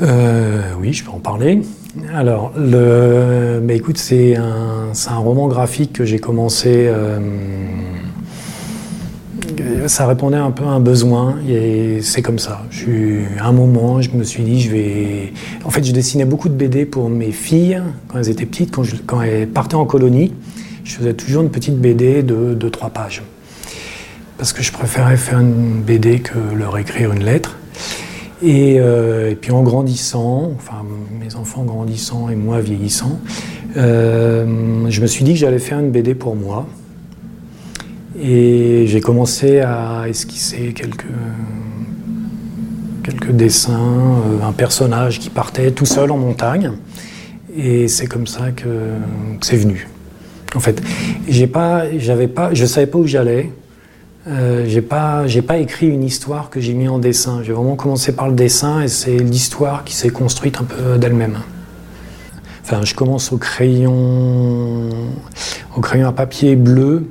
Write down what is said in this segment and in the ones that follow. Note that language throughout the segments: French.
Euh, oui, je peux en parler. Alors, le, écoute, c'est un, roman graphique que j'ai commencé. Euh, ça répondait un peu à un besoin et c'est comme ça. Je, à un moment, je me suis dit, je vais. En fait, je dessinais beaucoup de BD pour mes filles quand elles étaient petites, quand, elles partaient en colonie. Je faisais toujours une petite BD de, de trois pages parce que je préférais faire une BD que leur écrire une lettre. Euh, et, puis en grandissant, enfin mes enfants grandissant et moi vieillissant, euh, je me suis dit que j'allais faire une BD pour moi. Et j'ai commencé à esquisser quelques, quelques dessins, euh, un personnage qui partait tout seul en montagne. Et c'est comme ça que, que c'est venu. En fait, j'ai pas, j'avais pas, je savais pas où j'allais. Euh, j'ai pas, j'ai pas écrit une histoire que j'ai mis en dessin. J'ai vraiment commencé par le dessin et c'est l'histoire qui s'est construite un peu d'elle-même. Enfin, je commence au crayon, au crayon à papier bleu,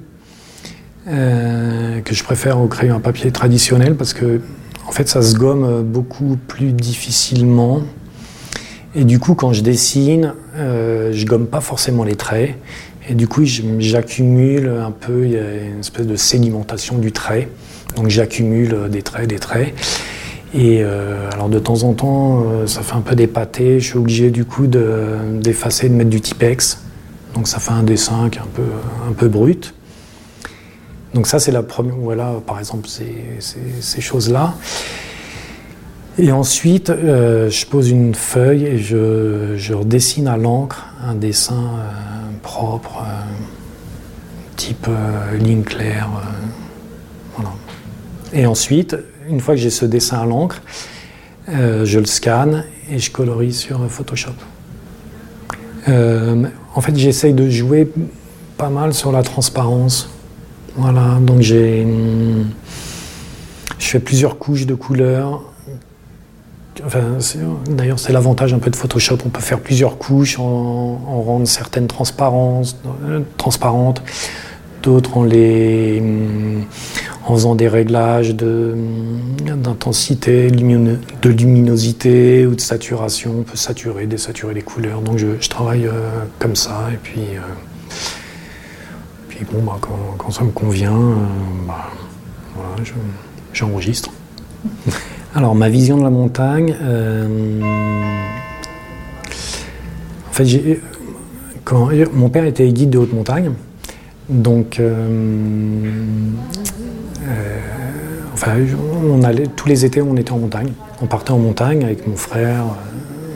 euh, que je préfère au crayon à papier traditionnel parce que, en fait, ça se gomme beaucoup plus difficilement. Et du coup, quand je dessine, euh, je gomme pas forcément les traits. Et du coup, j'accumule un peu, il y a une espèce de sédimentation du trait. Donc j'accumule des traits, des traits. Et euh, alors de temps en temps, euh, ça fait un peu dépaté. Je suis obligé du coup d'effacer, de, mettre du Tipex. Donc ça fait un dessin qui est un peu, un peu brut. Donc ça, c'est la première. Voilà, par exemple, ces, choses-là. Et ensuite, euh, je pose une feuille et je, je redessine à l'encre un dessin propre, euh, type euh, ligne claire. Euh, et ensuite, une fois que j'ai ce dessin à l'encre, je le scanne et je colorie sur Photoshop. en fait, j'essaye de jouer pas mal sur la transparence. Voilà, donc j'ai. Je fais plusieurs couches de couleurs D'ailleurs, c'est l'avantage un peu de Photoshop. On peut faire plusieurs couches, en, rendre certaines transparences, euh, transparentes, d'autres en les en faisant des réglages d'intensité, de, luminosité ou de saturation. On peut saturer, désaturer les couleurs. Donc je, travaille euh, comme ça et puis, euh, puis bon, bah, quand, ça me convient, bah, j'enregistre. Alors, ma vision de la montagne, euh, en fait, quand, mon père était guide de haute montagne, donc, euh, euh, enfin, on allait, tous les étés, on était en montagne. On partait en montagne avec mon frère,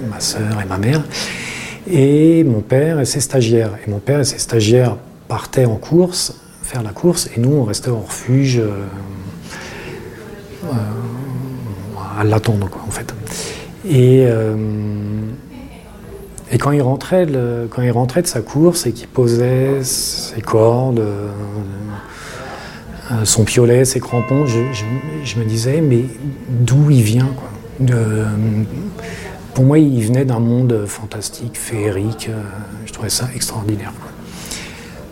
ma soeur et ma mère, et mon père et ses stagiaires. Et mon père et ses stagiaires partaient en course, faire la course, et nous, on restait en refuge à l'attendre, en fait. Et, euh, quand, il rentrait de sa course et qu'il posait ses cordes, euh, son piolet, ses crampons, je, me disais, mais d'où il vient Pour moi, il venait d'un monde fantastique, féerique. Euh, je trouvais ça extraordinaire.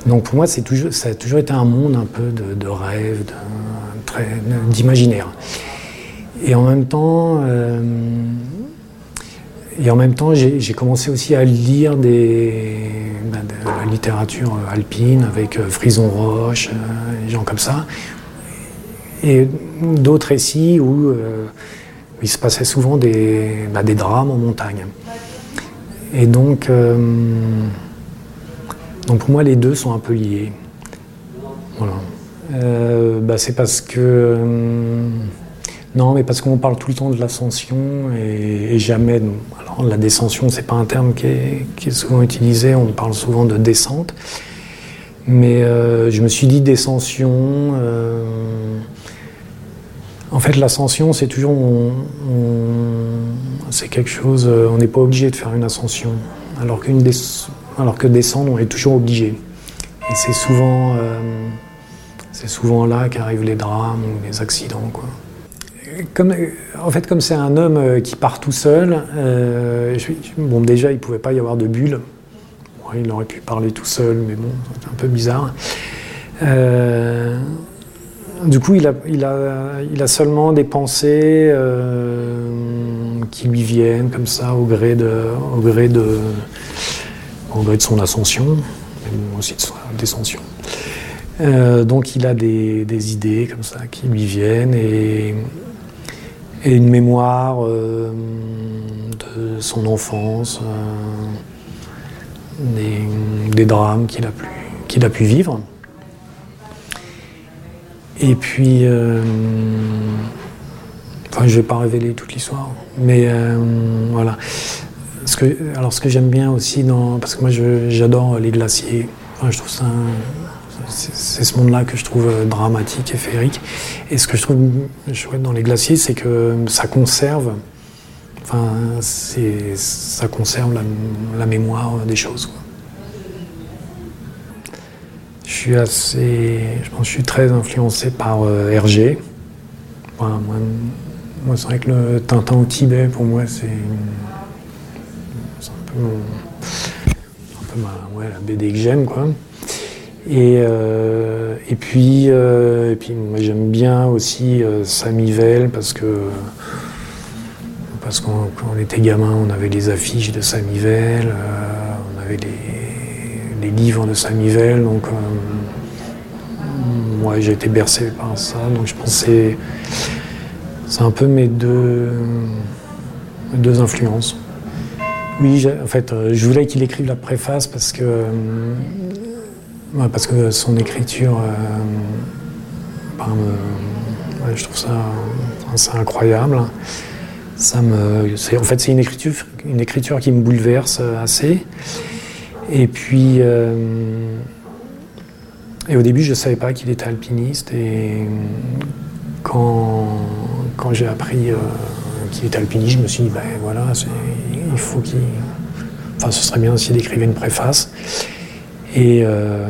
Donc pour moi, ça a toujours été un monde un peu de, de rêve, d'imaginaire. Et en même temps, euh, et en même temps, j'ai commencé aussi à lire des, bah, de la littérature alpine avec euh, Frison Roche, euh, des gens comme ça, et d'autres récits où, il se passait souvent des, bah, des, drames en montagne. Et donc, donc pour moi, les deux sont un peu liés. Voilà. Bah, c'est parce que non, mais parce qu'on parle tout le temps de l'ascension et, jamais. alors la descension, c'est pas un terme qui est, souvent utilisé. On parle souvent de descente. Mais euh, je me suis dit descension. Euh, en fait, l'ascension, c'est toujours. c'est quelque chose. Euh, on n'est pas obligé de faire une ascension. Alors, que descendre, on est toujours obligé. Et c'est souvent. c'est souvent là qu'arrivent les drames ou les accidents. Quoi en fait, comme c'est un homme euh, qui part tout seul, euh, bon, déjà, il ne pouvait pas y avoir de bulle. il aurait pu parler tout seul, mais bon, c'est un peu bizarre. Euh, du coup, il a, seulement des pensées qui lui viennent comme ça au gré de, son ascension, mais aussi de sa descension. Donc il a des, des, idées comme ça qui lui viennent et, et une mémoire euh, de son enfance, euh, des, drames qu'il a, pu, a pu vivre. Et puis, euh, enfin, je vais pas révéler toute l'histoire, mais voilà. Ce que, alors, ce que j'aime bien aussi, dans, parce que moi, j'adore les glaciers. Je trouve ça, c'est ce monde-là que je trouve dramatique et féerique. Et ce que je trouve chouette dans les glaciers, c'est que ça conserve, enfin, ça conserve la, mémoire des choses. Je suis pense, que je suis très influencé par euh, Hergé. C'est vrai que le Tintin au Tibet, pour moi, c'est un peu, la BD que j'aime. Et, euh, et puis, euh, et puis moi j'aime bien aussi euh, Samivelle parce que parce qu'on quand on était gamin, on avait les affiches de Samivelle, euh, on avait les, livres de Samivelle, donc moi j'ai été bercé par ça, donc je pensais c'est un peu mes deux, mes deux influences. Oui, en fait, je voulais qu'il écrive la préface parce que Parce que son écriture, euh, ben, ouais, je trouve ça incroyable. En fait, c'est une écriture, une écriture qui me bouleverse assez. Et puis, euh, et au début, je ne savais pas qu'il était alpiniste. Et quand, quand j'ai appris euh, qu'il était alpiniste, je me suis dit, ben voilà, il faut qu'il. Enfin, ce serait bien s'il écrivait une préface. Et euh,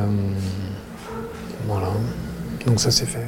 voilà, donc ça s'est fait.